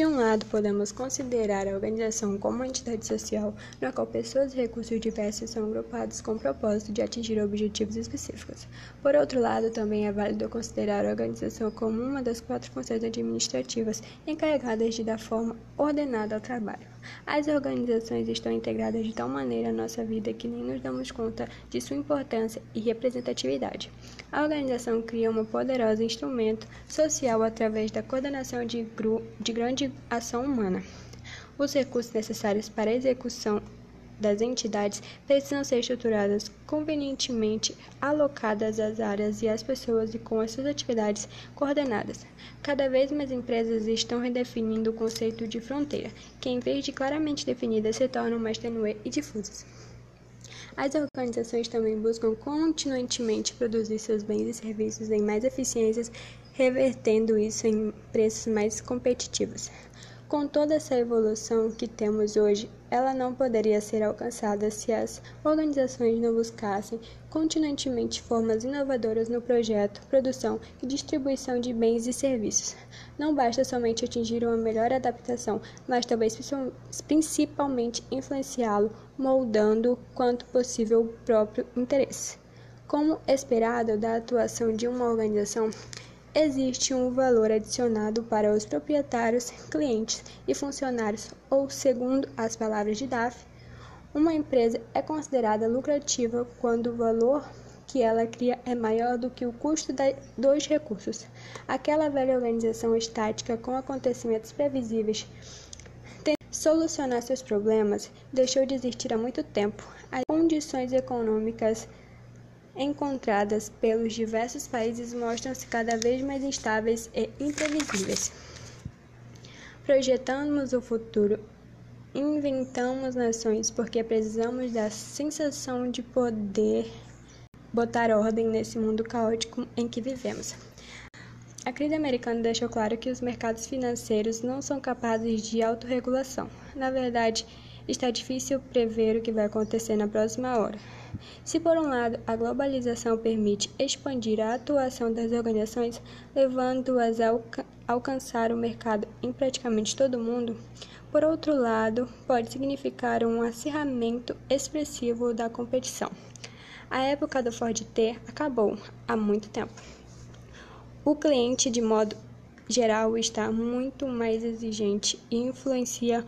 De um lado, podemos considerar a organização como uma entidade social na qual pessoas e recursos diversos são agrupados com o propósito de atingir objetivos específicos. Por outro lado, também é válido considerar a organização como uma das quatro funções administrativas encarregadas de dar forma ordenada ao trabalho. As organizações estão integradas de tal maneira à nossa vida que nem nos damos conta de sua importância e representatividade. A organização cria um poderoso instrumento social através da coordenação de, de grande ação humana. Os recursos necessários para a execução das entidades precisam ser estruturadas convenientemente alocadas às áreas e às pessoas e com as suas atividades coordenadas. Cada vez mais empresas estão redefinindo o conceito de fronteira, que em vez de claramente definidas se tornam mais tenue e difusas. As organizações também buscam continuamente produzir seus bens e serviços em mais eficiências, revertendo isso em preços mais competitivos. Com toda essa evolução que temos hoje, ela não poderia ser alcançada se as organizações não buscassem continuamente formas inovadoras no projeto, produção e distribuição de bens e serviços. Não basta somente atingir uma melhor adaptação, mas talvez principalmente influenciá-lo, moldando quanto possível o próprio interesse. Como esperado da atuação de uma organização, existe um valor adicionado para os proprietários, clientes e funcionários, ou, segundo as palavras de Duff, uma empresa é considerada lucrativa quando o valor que ela cria é maior do que o custo dos recursos. Aquela velha organização estática com acontecimentos previsíveis solucionar seus problemas deixou de existir há muito tempo. As condições econômicas encontradas pelos diversos países mostram-se cada vez mais instáveis e imprevisíveis. Projetamos o futuro, inventamos nações porque precisamos da sensação de poder botar ordem nesse mundo caótico em que vivemos. A crise americana deixou claro que os mercados financeiros não são capazes de autorregulação. Na verdade, está difícil prever o que vai acontecer na próxima hora. Se, por um lado, a globalização permite expandir a atuação das organizações, levando-as a alca alcançar o mercado em praticamente todo o mundo, por outro lado, pode significar um acirramento expressivo da competição. A época do Ford T acabou há muito tempo. O cliente, de modo geral, está muito mais exigente e influencia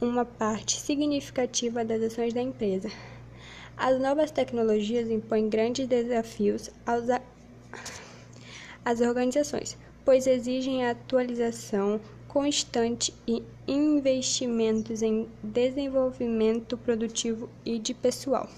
uma parte significativa das ações da empresa. As novas tecnologias impõem grandes desafios às organizações, pois exigem atualização constante e investimentos em desenvolvimento produtivo e de pessoal.